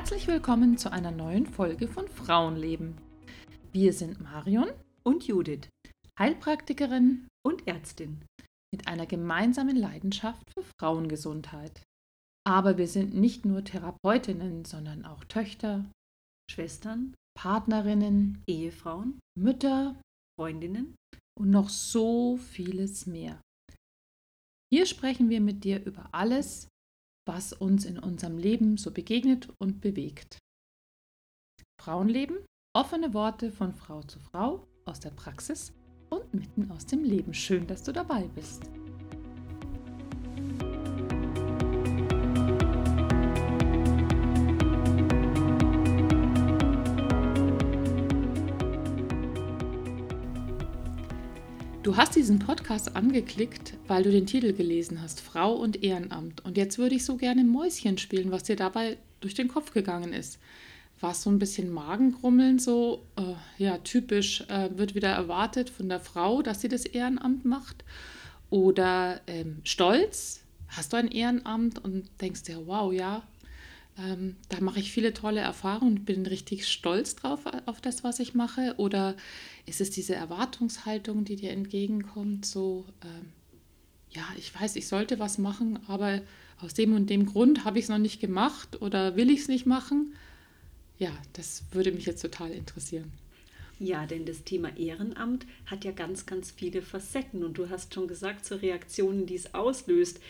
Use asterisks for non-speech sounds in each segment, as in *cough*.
Herzlich willkommen zu einer neuen Folge von Frauenleben. Wir sind Marion und Judith, Heilpraktikerin und Ärztin, mit einer gemeinsamen Leidenschaft für Frauengesundheit. Aber wir sind nicht nur Therapeutinnen, sondern auch Töchter, Schwestern, Partnerinnen, Ehefrauen, Mütter, Freundinnen und noch so vieles mehr. Hier sprechen wir mit dir über alles, was uns in unserem Leben so begegnet und bewegt. Frauenleben, offene Worte von Frau zu Frau aus der Praxis und mitten aus dem Leben. Schön, dass du dabei bist. Du hast diesen Podcast angeklickt, weil du den Titel gelesen hast, Frau und Ehrenamt. Und jetzt würde ich so gerne Mäuschen spielen, was dir dabei durch den Kopf gegangen ist. War es so ein bisschen Magengrummeln, so äh, ja, typisch äh, wird wieder erwartet von der Frau, dass sie das Ehrenamt macht? Oder ähm, Stolz? Hast du ein Ehrenamt und denkst dir, wow, ja, ähm, da mache ich viele tolle Erfahrungen und bin richtig stolz drauf auf das, was ich mache. Oder ist es diese Erwartungshaltung, die dir entgegenkommt, so, ähm, ja, ich weiß, ich sollte was machen, aber aus dem und dem Grund habe ich es noch nicht gemacht oder will ich es nicht machen? Ja, das würde mich jetzt total interessieren. Ja, denn das Thema Ehrenamt hat ja ganz, ganz viele Facetten und du hast schon gesagt, zur Reaktionen, die es auslöst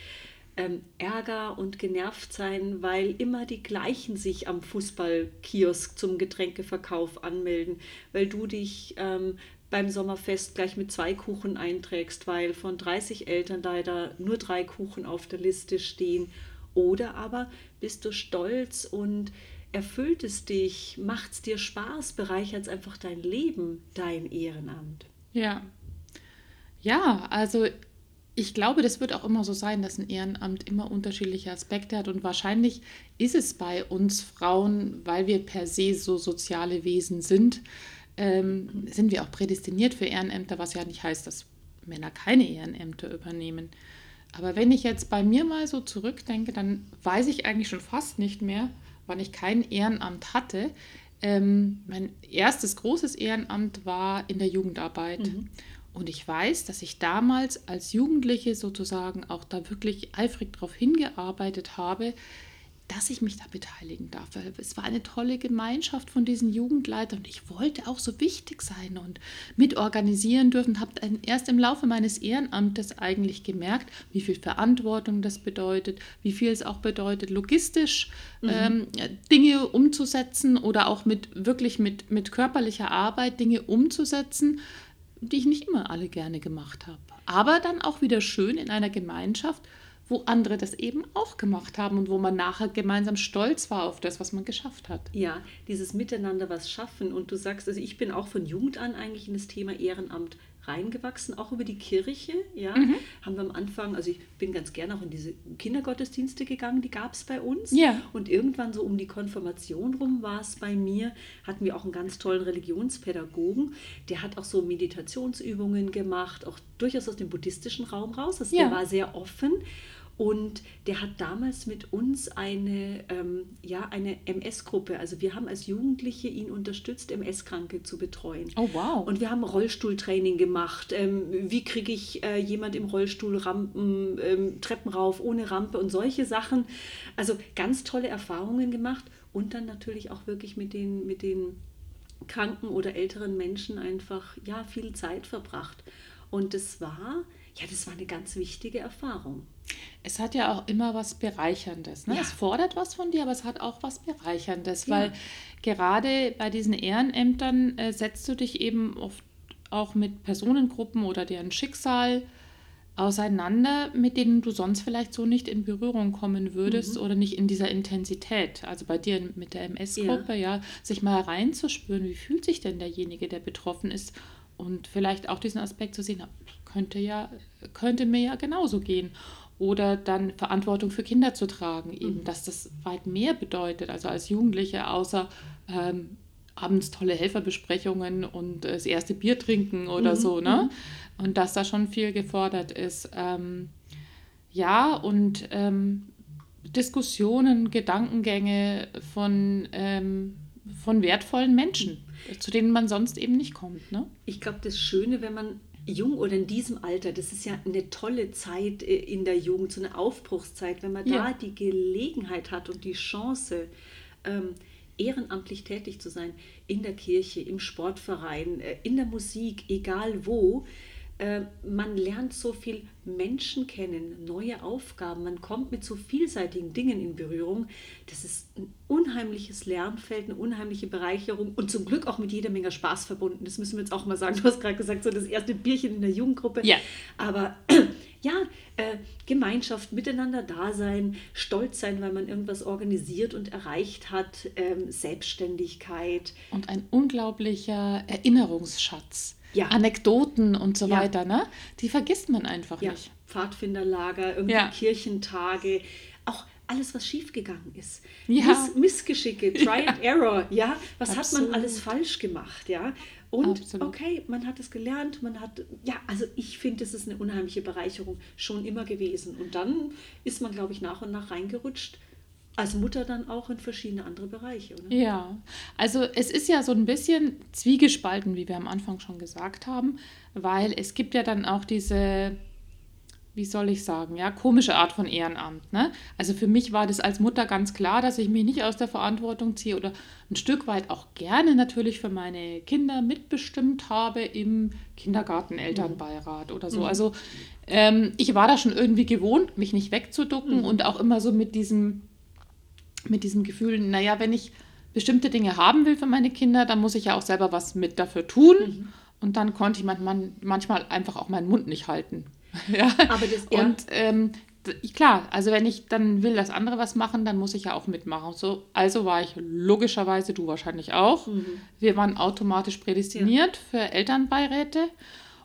ähm, Ärger und genervt sein, weil immer die gleichen sich am Fußballkiosk zum Getränkeverkauf anmelden, weil du dich ähm, beim Sommerfest gleich mit zwei Kuchen einträgst, weil von 30 Eltern leider nur drei Kuchen auf der Liste stehen. Oder aber bist du stolz und erfüllt es dich, macht es dir Spaß, bereichert es einfach dein Leben, dein Ehrenamt. Ja. Ja, also ich glaube, das wird auch immer so sein, dass ein Ehrenamt immer unterschiedliche Aspekte hat. Und wahrscheinlich ist es bei uns Frauen, weil wir per se so soziale Wesen sind, ähm, sind wir auch prädestiniert für Ehrenämter, was ja nicht heißt, dass Männer keine Ehrenämter übernehmen. Aber wenn ich jetzt bei mir mal so zurückdenke, dann weiß ich eigentlich schon fast nicht mehr, wann ich kein Ehrenamt hatte. Ähm, mein erstes großes Ehrenamt war in der Jugendarbeit. Mhm. Und ich weiß, dass ich damals als Jugendliche sozusagen auch da wirklich eifrig darauf hingearbeitet habe, dass ich mich da beteiligen darf. Es war eine tolle Gemeinschaft von diesen Jugendleitern und ich wollte auch so wichtig sein und mitorganisieren dürfen. Habe erst im Laufe meines Ehrenamtes eigentlich gemerkt, wie viel Verantwortung das bedeutet, wie viel es auch bedeutet, logistisch mhm. ähm, Dinge umzusetzen oder auch mit wirklich mit, mit körperlicher Arbeit Dinge umzusetzen die ich nicht immer alle gerne gemacht habe. Aber dann auch wieder schön in einer Gemeinschaft, wo andere das eben auch gemacht haben und wo man nachher gemeinsam stolz war auf das, was man geschafft hat. Ja, dieses Miteinander was schaffen. Und du sagst, also ich bin auch von Jugend an eigentlich in das Thema Ehrenamt reingewachsen, auch über die Kirche. Ja, mhm. haben wir am Anfang, also ich bin ganz gerne auch in diese Kindergottesdienste gegangen, die gab es bei uns. Ja. Und irgendwann so um die Konfirmation rum war es bei mir, hatten wir auch einen ganz tollen Religionspädagogen, der hat auch so Meditationsübungen gemacht, auch durchaus aus dem buddhistischen Raum raus. Also ja. der war sehr offen. Und der hat damals mit uns eine, ähm, ja, eine MS-Gruppe, also wir haben als Jugendliche ihn unterstützt, MS-Kranke zu betreuen. Oh wow. Und wir haben Rollstuhltraining gemacht. Ähm, wie kriege ich äh, jemand im Rollstuhl Rampen, ähm, Treppen rauf ohne Rampe und solche Sachen. Also ganz tolle Erfahrungen gemacht und dann natürlich auch wirklich mit den, mit den kranken oder älteren Menschen einfach ja, viel Zeit verbracht. Und das war, ja, das war eine ganz wichtige Erfahrung. Es hat ja auch immer was Bereicherndes. Ne? Ja. Es fordert was von dir, aber es hat auch was Bereicherndes, ja. weil gerade bei diesen Ehrenämtern äh, setzt du dich eben oft auch mit Personengruppen oder deren Schicksal auseinander, mit denen du sonst vielleicht so nicht in Berührung kommen würdest mhm. oder nicht in dieser Intensität. Also bei dir mit der MS-Gruppe, ja. ja, sich mal reinzuspüren, wie fühlt sich denn derjenige, der betroffen ist und vielleicht auch diesen Aspekt zu sehen, könnte ja, könnte mir ja genauso gehen oder dann Verantwortung für Kinder zu tragen, eben, mhm. dass das weit mehr bedeutet, also als Jugendliche, außer ähm, abends tolle Helferbesprechungen und das erste Bier trinken oder mhm. so, ne? Mhm. Und dass da schon viel gefordert ist. Ähm, ja, und ähm, Diskussionen, Gedankengänge von, ähm, von wertvollen Menschen, zu denen man sonst eben nicht kommt. Ne? Ich glaube, das Schöne, wenn man jung oder in diesem Alter, das ist ja eine tolle Zeit äh, in der Jugend, so eine Aufbruchszeit, wenn man ja. da die Gelegenheit hat und die Chance, ähm, ehrenamtlich tätig zu sein, in der Kirche, im Sportverein, äh, in der Musik, egal wo, äh, man lernt so viel Menschen kennen, neue Aufgaben, man kommt mit so vielseitigen Dingen in Berührung. Das ist ein unheimliches Lernfeld, eine unheimliche Bereicherung und zum Glück auch mit jeder Menge Spaß verbunden. Das müssen wir jetzt auch mal sagen. Du hast gerade gesagt, so das erste Bierchen in der Jugendgruppe. Ja. Aber *clears throat* ja, äh, Gemeinschaft, miteinander da sein, stolz sein, weil man irgendwas organisiert und erreicht hat, ähm, Selbstständigkeit. Und ein unglaublicher Erinnerungsschatz ja. Anekdoten und so ja. weiter, ne? Die vergisst man einfach ja. nicht. Pfadfinderlager, irgendwie Kirchentage, auch alles, was schiefgegangen ist. Miss, Missgeschicke, *laughs* Try and Error, ja. Was Absolut. hat man alles falsch gemacht, ja? Und Absolut. okay, man hat es gelernt, man hat, ja, also ich finde, es ist eine unheimliche Bereicherung schon immer gewesen. Und dann ist man, glaube ich, nach und nach reingerutscht als Mutter dann auch in verschiedene andere Bereiche, oder? Ja, also es ist ja so ein bisschen zwiegespalten, wie wir am Anfang schon gesagt haben, weil es gibt ja dann auch diese, wie soll ich sagen, ja, komische Art von Ehrenamt. Ne? Also für mich war das als Mutter ganz klar, dass ich mich nicht aus der Verantwortung ziehe oder ein Stück weit auch gerne natürlich für meine Kinder mitbestimmt habe im Kindergarten-Elternbeirat oder so. Mhm. Also ähm, ich war da schon irgendwie gewohnt, mich nicht wegzuducken mhm. und auch immer so mit diesem mit diesem Gefühl, naja, wenn ich bestimmte Dinge haben will für meine Kinder, dann muss ich ja auch selber was mit dafür tun. Mhm. Und dann konnte ich manchmal, manchmal einfach auch meinen Mund nicht halten. *laughs* ja. Aber das, ja. Und ähm, klar, also wenn ich dann will, dass andere was machen, dann muss ich ja auch mitmachen. So, also war ich logischerweise, du wahrscheinlich auch. Mhm. Wir waren automatisch prädestiniert ja. für Elternbeiräte.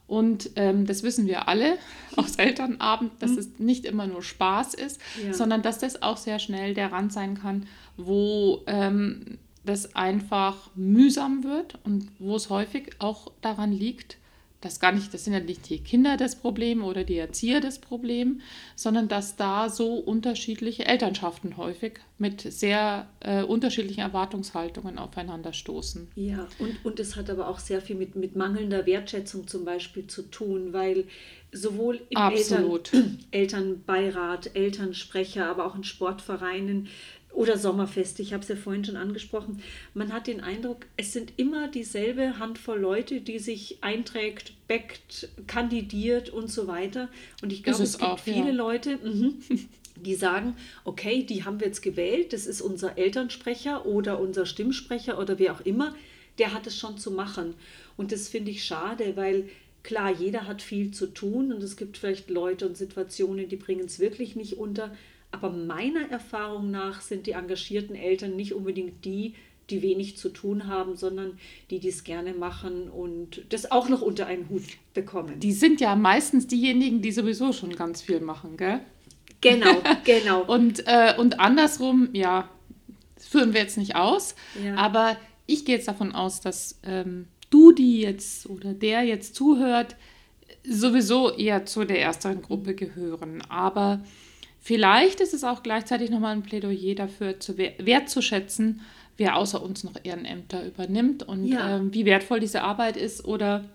Und ähm, das wissen wir alle *laughs* aus Elternabend, dass mhm. es nicht immer nur Spaß ist, ja. sondern dass das auch sehr schnell der Rand sein kann, wo ähm, das einfach mühsam wird und wo es häufig auch daran liegt, das gar nicht, das sind ja nicht die Kinder das Problem oder die Erzieher das Problem, sondern dass da so unterschiedliche Elternschaften häufig mit sehr äh, unterschiedlichen Erwartungshaltungen aufeinander stoßen. Ja, und, und es hat aber auch sehr viel mit, mit mangelnder Wertschätzung zum Beispiel zu tun, weil sowohl im Eltern, *clears throat* Elternbeirat, Elternsprecher, aber auch in Sportvereinen oder Sommerfeste, ich habe es ja vorhin schon angesprochen. Man hat den Eindruck, es sind immer dieselbe Handvoll Leute, die sich einträgt, backt, kandidiert und so weiter. Und ich glaube, es, es, gibt auch, viele ja. Leute, mh, die sagen, okay, die haben wir jetzt gewählt, das ist unser Elternsprecher oder unser Stimmsprecher oder wer auch immer, der hat es schon zu machen. Und das finde ich schade, weil klar, jeder hat viel zu tun und es gibt vielleicht Leute und Situationen, die bringen es wirklich nicht unter. Aber meiner Erfahrung nach sind die engagierten Eltern nicht unbedingt die, die wenig zu tun haben, sondern die, die es gerne machen und das auch noch unter einen Hut bekommen. Die sind ja meistens diejenigen, die sowieso schon ganz viel machen, gell? Genau, *laughs* genau. und, äh, und andersrum, ja, das führen wir jetzt nicht aus, ja. aber ich gehe jetzt davon aus, dass ähm, du, die jetzt oder der jetzt zuhört, sowieso eher zu der ersteren Gruppe gehören. Aber Vielleicht ist es auch gleichzeitig nochmal ein Plädoyer dafür, zu wertzuschätzen, wer außer uns noch Ehrenämter übernimmt und ja. ähm, wie wertvoll diese Arbeit ist. Oder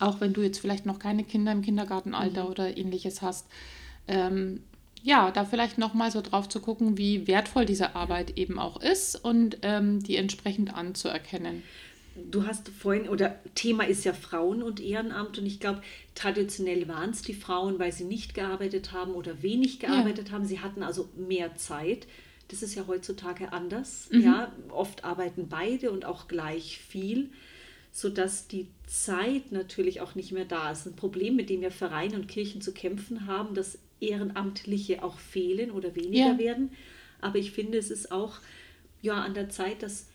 auch wenn du jetzt vielleicht noch keine Kinder im Kindergartenalter mhm. oder ähnliches hast, ähm, ja, da vielleicht nochmal so drauf zu gucken, wie wertvoll diese Arbeit eben auch ist und ähm, die entsprechend anzuerkennen du hast vorhin, oder Thema ist ja Frauen und Ehrenamt und ich glaube, traditionell waren es die Frauen, weil sie nicht gearbeitet haben oder wenig gearbeitet ja. haben. Sie hatten also mehr Zeit. Das ist ja heutzutage anders. Mhm. Ja, oft arbeiten beide und auch gleich viel, sodass die Zeit natürlich auch nicht mehr da ist. Ein Problem, mit dem ja Vereine und Kirchen zu kämpfen haben, dass Ehrenamtliche auch fehlen oder weniger ja. werden. Aber ich finde, es ist auch ja an der Zeit, dass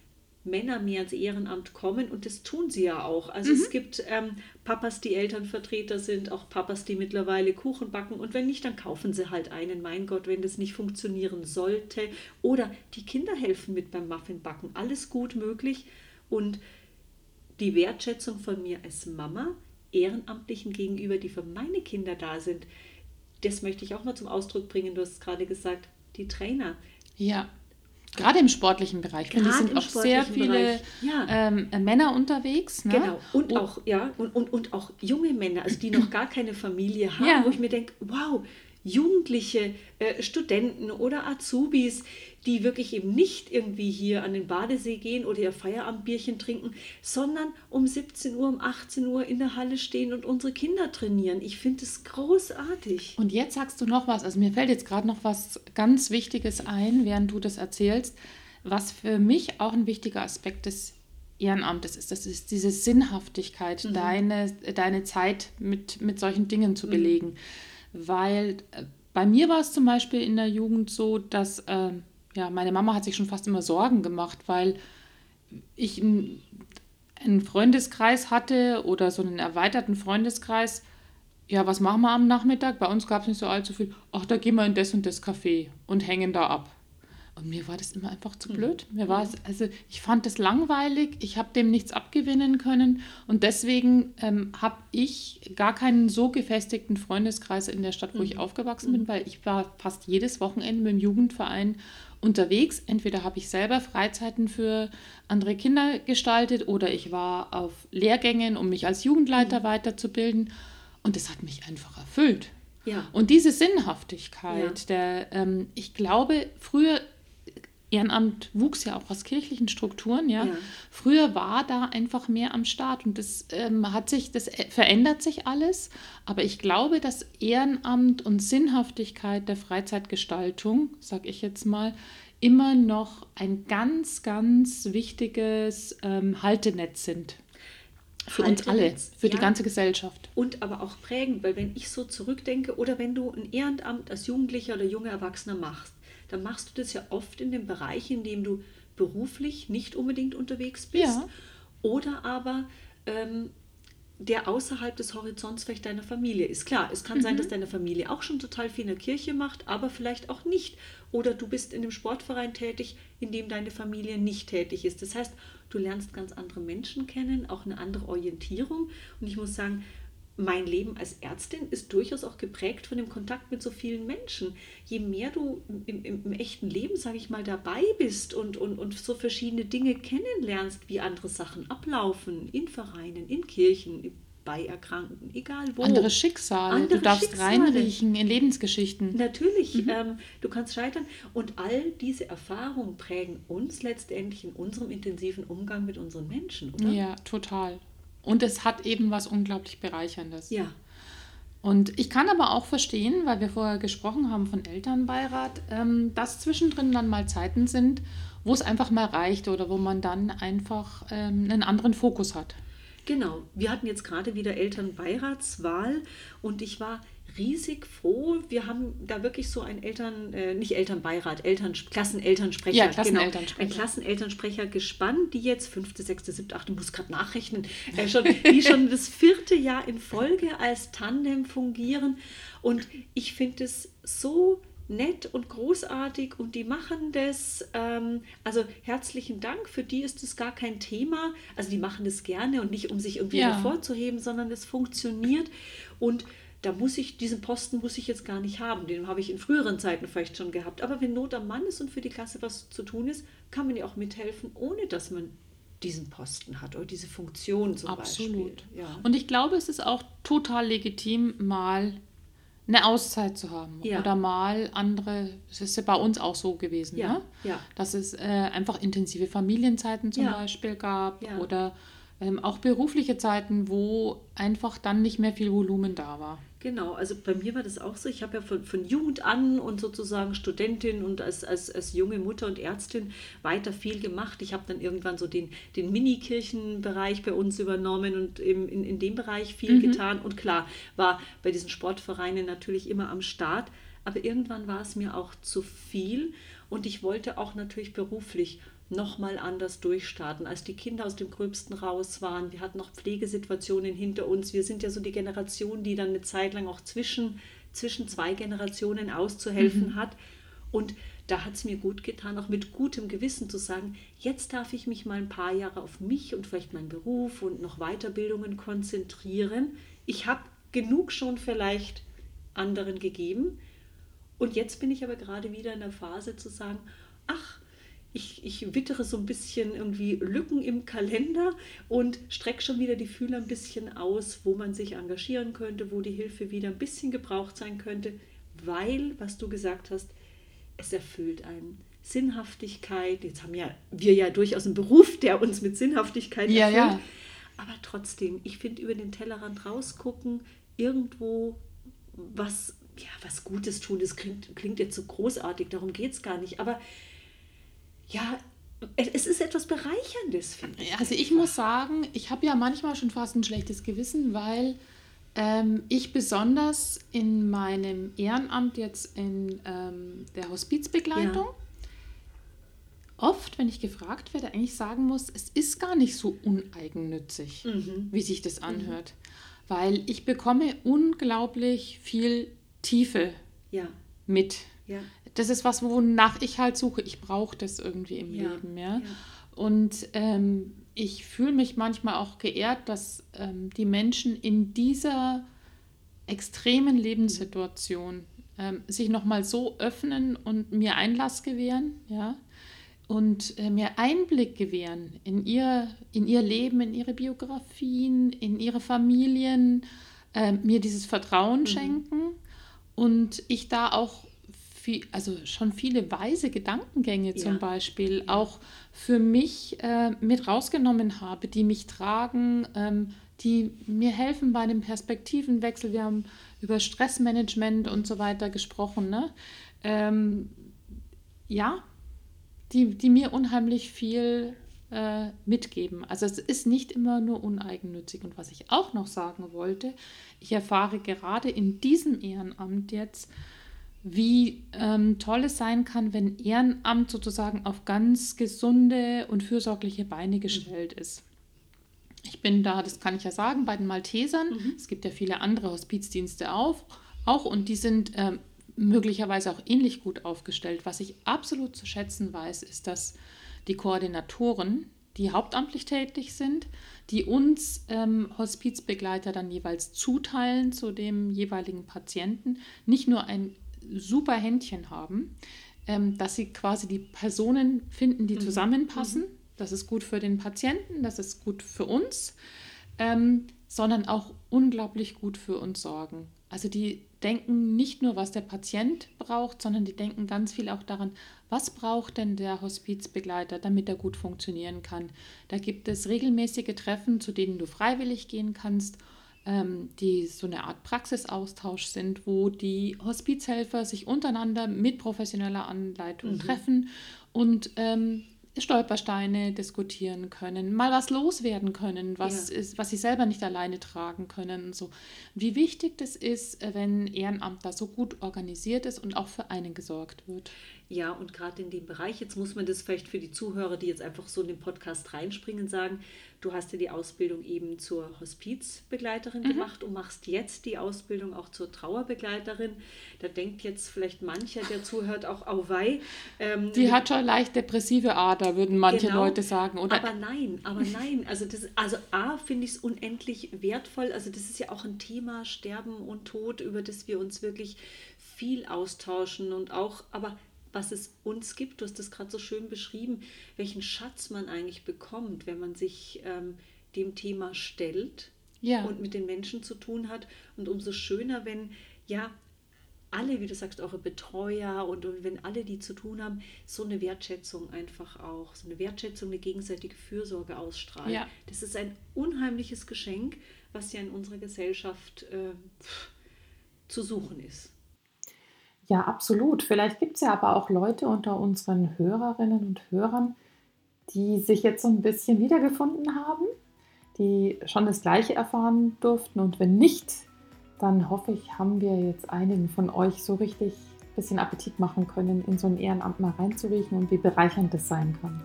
Männer mehr ins Ehrenamt kommen und das tun sie ja auch. Also mhm. es gibt ähm, Papas, die Elternvertreter sind, auch Papas, die mittlerweile Kuchen backen und wenn nicht, dann kaufen sie halt einen. Mein Gott, wenn das nicht funktionieren sollte. Oder die Kinder helfen mit beim Muffinbacken. Alles gut möglich und die Wertschätzung von mir als Mama, Ehrenamtlichen gegenüber, die für meine Kinder da sind, das möchte ich auch mal zum Ausdruck bringen. Du hast es gerade gesagt, die Trainer. Ja. Gerade im sportlichen Bereich. Gerade sind auch sehr viele ja. ähm, Männer unterwegs. Ne? Genau. Und oh. auch, ja, und, und, und auch junge Männer, also die noch *laughs* gar keine Familie haben, ja. wo ich mir denke, wow, Jugendliche, äh, Studenten oder Azubis, die wirklich eben nicht irgendwie hier an den Badesee gehen oder ihr Feierabendbierchen trinken, sondern um 17 Uhr, um 18 Uhr in der Halle stehen und unsere Kinder trainieren. Ich finde es großartig. Und jetzt sagst du noch was, also mir fällt jetzt gerade noch was ganz Wichtiges ein, während du das erzählst, was für mich auch ein wichtiger Aspekt des Ehrenamtes ist. Das ist diese Sinnhaftigkeit, mhm. deine, deine Zeit mit, mit solchen Dingen zu mhm. Weil äh, bei mir war es zum Beispiel in der Jugend so, dass äh, ja, meine Mama hat sich schon fast immer Sorgen gemacht, weil ich einen Freundeskreis hatte oder so einen erweiterten Freundeskreis. Ja, was machen wir am Nachmittag? Bei uns gab es nicht so allzu viel. Ach, da gehen wir in das und das Café und hängen da ab. Und mir war das immer einfach zu hm. blöd. Mir war es, also ich fand es langweilig, ich habe dem nichts abgewinnen können und deswegen ähm, habe ich gar keinen so gefestigten Freundeskreis in der Stadt, wo mhm. ich aufgewachsen bin, mhm. weil ich war fast jedes Wochenende mit dem Jugendverein unterwegs. Entweder habe ich selber Freizeiten für andere Kinder gestaltet oder ich war auf Lehrgängen, um mich als Jugendleiter mhm. weiterzubilden. Und das hat mich einfach erfüllt. Ja. Und diese Sinnhaftigkeit, ja. der, ähm, ich glaube, früher Ehrenamt wuchs ja auch aus kirchlichen Strukturen, ja. ja. Früher war da einfach mehr am Start und das ähm, hat sich, das äh, verändert sich alles. Aber ich glaube, dass Ehrenamt und Sinnhaftigkeit der Freizeitgestaltung, sag ich jetzt mal, immer noch ein ganz, ganz wichtiges ähm, Haltenetz sind. Für uns alle, für ja. die ganze Gesellschaft. Und aber auch prägend, weil wenn ich so zurückdenke oder wenn du ein Ehrenamt als Jugendlicher oder junger Erwachsener machst, dann machst du das ja oft in dem Bereich, in dem du beruflich nicht unbedingt unterwegs bist. Ja. Oder aber ähm, der außerhalb des Horizonts vielleicht deiner Familie ist. Klar, es kann mhm. sein, dass deine Familie auch schon total viel in der Kirche macht, aber vielleicht auch nicht. Oder du bist in dem Sportverein tätig, in dem deine Familie nicht tätig ist. Das heißt, du lernst ganz andere Menschen kennen, auch eine andere Orientierung. Und ich muss sagen, mein Leben als Ärztin ist durchaus auch geprägt von dem Kontakt mit so vielen Menschen. Je mehr du im, im, im echten Leben, sage ich mal, dabei bist und, und, und so verschiedene Dinge kennenlernst, wie andere Sachen ablaufen, in Vereinen, in Kirchen, bei Erkrankten, egal wo. Andere Schicksale. Andere du darfst Schicksale. reinriechen in Lebensgeschichten. Natürlich, mhm. ähm, du kannst scheitern. Und all diese Erfahrungen prägen uns letztendlich in unserem intensiven Umgang mit unseren Menschen, oder? Ja, total. Und es hat eben was unglaublich Bereicherndes. Ja. Und ich kann aber auch verstehen, weil wir vorher gesprochen haben von Elternbeirat, ähm, dass zwischendrin dann mal Zeiten sind, wo es einfach mal reicht oder wo man dann einfach ähm, einen anderen Fokus hat. Genau, wir hatten jetzt gerade wieder Elternbeiratswahl und ich war riesig froh. Wir haben da wirklich so einen Eltern, äh, nicht Elternbeirat, Eltern, Klassenelternsprecher, ja, Klassenelternsprecher. Genau, ein Klassenelternsprecher gespannt, die jetzt fünfte, sechste, siebte, achte, muss gerade nachrechnen, äh, schon, die schon das vierte Jahr in Folge als Tandem fungieren. Und ich finde es so nett und großartig und die machen das. Ähm, also herzlichen Dank, für die ist es gar kein Thema. Also die machen das gerne und nicht um sich irgendwie ja. hervorzuheben, sondern es funktioniert. Und da muss ich, diesen Posten muss ich jetzt gar nicht haben. Den habe ich in früheren Zeiten vielleicht schon gehabt. Aber wenn Not am Mann ist und für die Klasse was zu tun ist, kann man ja auch mithelfen, ohne dass man diesen Posten hat oder diese Funktion zum Absolut. Beispiel. Ja. Und ich glaube, es ist auch total legitim, mal eine Auszeit zu haben ja. oder mal andere, das ist ja bei uns auch so gewesen, ja. Ne? Ja. dass es äh, einfach intensive Familienzeiten zum Beispiel gab oder ähm, auch berufliche Zeiten, wo einfach dann nicht mehr viel Volumen da war. Genau, also bei mir war das auch so. Ich habe ja von, von Jugend an und sozusagen Studentin und als, als, als junge Mutter und Ärztin weiter viel gemacht. Ich habe dann irgendwann so den, den Mini-Kirchenbereich bei uns übernommen und im, in, in dem Bereich viel mhm. getan. Und klar, war bei diesen Sportvereinen natürlich immer am Start. Aber irgendwann war es mir auch zu viel und ich wollte auch natürlich beruflich nochmal anders durchstarten, als die Kinder aus dem Gröbsten raus waren. Wir hatten noch Pflegesituationen hinter uns. Wir sind ja so die Generation, die dann eine Zeit lang auch zwischen, zwischen zwei Generationen auszuhelfen mhm. hat. Und da hat es mir gut getan, auch mit gutem Gewissen zu sagen, jetzt darf ich mich mal ein paar Jahre auf mich und vielleicht meinen Beruf und noch Weiterbildungen konzentrieren. Ich habe genug schon vielleicht anderen gegeben Und jetzt bin ich aber gerade wieder in der Phase zu sagen, ach, ich, ich wittere so ein bisschen irgendwie Lücken im Kalender und strecke schon wieder die Fühler ein bisschen aus, wo man sich engagieren könnte, wo die Hilfe wieder ein bisschen gebraucht sein könnte, weil, was du gesagt hast, es erfüllt einen. Sinnhaftigkeit, jetzt haben ja wir ja durchaus einen Beruf, der uns mit Sinnhaftigkeit erfüllt. Ja, ja. Aber trotzdem, ich finde über den Tellerrand rausgucken, irgendwo was, ja, was Gutes tun, das klingt, klingt jetzt so großartig, darum geht es gar nicht. Aber ja, es ist etwas Bereicherndes, finde ich. Also ich muss sagen, ich habe ja manchmal schon fast ein schlechtes Gewissen, weil ähm, ich besonders in meinem Ehrenamt jetzt in ähm, der Hospizbegleitung ja. oft, wenn ich gefragt werde, eigentlich sagen muss, es ist gar nicht so uneigennützig, mhm. wie sich das anhört. Mhm. Weil ich bekomme unglaublich viel Tiefe ja. mit. Ja das ist was, wonach ich halt suche. Ich brauche das irgendwie im ja, Leben, ja. ja. Und ähm, ich fühle mich manchmal auch geehrt, dass ähm, die Menschen in dieser extremen Lebenssituation ähm, sich nochmal so öffnen und mir Einlass gewähren, ja, und äh, mir Einblick gewähren in ihr, in ihr Leben, in ihre Biografien, in ihre Familien, äh, mir dieses Vertrauen mhm. schenken und ich da auch viel, also schon viele weise Gedankengänge zum ja. Beispiel auch für mich äh, mit rausgenommen habe, die mich tragen, ähm, die mir helfen bei dem Perspektivenwechsel. Wir haben über Stressmanagement und so weiter gesprochen. Ne? Ähm, ja, die, die mir unheimlich viel äh, mitgeben. Also es ist nicht immer nur uneigennützig. Und was ich auch noch sagen wollte, ich erfahre gerade in diesem Ehrenamt jetzt, wie ähm, toll es sein kann, wenn Ehrenamt sozusagen auf ganz gesunde und fürsorgliche Beine gestellt ist. Ich bin da, das kann ich ja sagen, bei den Maltesern. Mhm. Es gibt ja viele andere Hospizdienste auch, auch und die sind ähm, möglicherweise auch ähnlich gut aufgestellt. Was ich absolut zu schätzen weiß, ist, dass die Koordinatoren, die hauptamtlich tätig sind, die uns ähm, Hospizbegleiter dann jeweils zuteilen zu dem jeweiligen Patienten, nicht nur ein super Händchen haben, ähm, dass sie quasi die Personen finden, die mhm. zusammenpassen. Mhm. Das ist gut für den Patienten, das ist gut für uns, ähm, sondern auch unglaublich gut für uns sorgen. Also die denken nicht nur, was der Patient braucht, sondern die denken ganz viel auch daran, was braucht denn der Hospizbegleiter, damit er gut funktionieren kann. Da gibt es regelmäßige Treffen, zu denen du freiwillig gehen kannst die so eine Art Praxisaustausch sind, wo die Hospizhelfer sich untereinander mit professioneller Anleitung mhm. treffen und ähm, Stolpersteine diskutieren können, mal was loswerden können, was, ja. ist, was sie selber nicht alleine tragen können. Und so. Wie wichtig das ist, wenn Ehrenamt da so gut organisiert ist und auch für einen gesorgt wird. Ja, und gerade in dem Bereich, jetzt muss man das vielleicht für die Zuhörer, die jetzt einfach so in den Podcast reinspringen, sagen, du hast ja die Ausbildung eben zur Hospizbegleiterin mhm. gemacht und machst jetzt die Ausbildung auch zur Trauerbegleiterin. Da denkt jetzt vielleicht mancher, der zuhört, auch auwei. Ähm, die hat schon leicht depressive Ader, würden manche genau, Leute sagen, oder? Aber nein, aber *laughs* nein. Also, das, also A, finde ich es unendlich wertvoll. Also das ist ja auch ein Thema Sterben und Tod, über das wir uns wirklich viel austauschen und auch, aber was es uns gibt. Du hast das gerade so schön beschrieben, welchen Schatz man eigentlich bekommt, wenn man sich ähm, dem Thema stellt ja. und mit den Menschen zu tun hat. Und umso schöner, wenn ja alle, wie du sagst, eure Betreuer und, und wenn alle, die zu tun haben, so eine Wertschätzung einfach auch, so eine Wertschätzung, eine gegenseitige Fürsorge ausstrahlen. Ja. Das ist ein unheimliches Geschenk, was ja in unserer Gesellschaft äh, zu suchen ist. Ja, absolut. Vielleicht gibt es ja aber auch Leute unter unseren Hörerinnen und Hörern, die sich jetzt so ein bisschen wiedergefunden haben, die schon das Gleiche erfahren durften. Und wenn nicht, dann hoffe ich, haben wir jetzt einigen von euch so richtig ein bisschen Appetit machen können, in so ein Ehrenamt mal reinzuriechen und wie bereichernd das sein kann.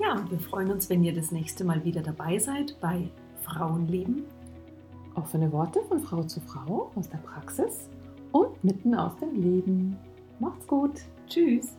Ja, wir freuen uns, wenn ihr das nächste Mal wieder dabei seid bei Frauenleben. Offene Worte von Frau zu Frau aus der Praxis und mitten aus dem Leben. Macht's gut. Tschüss.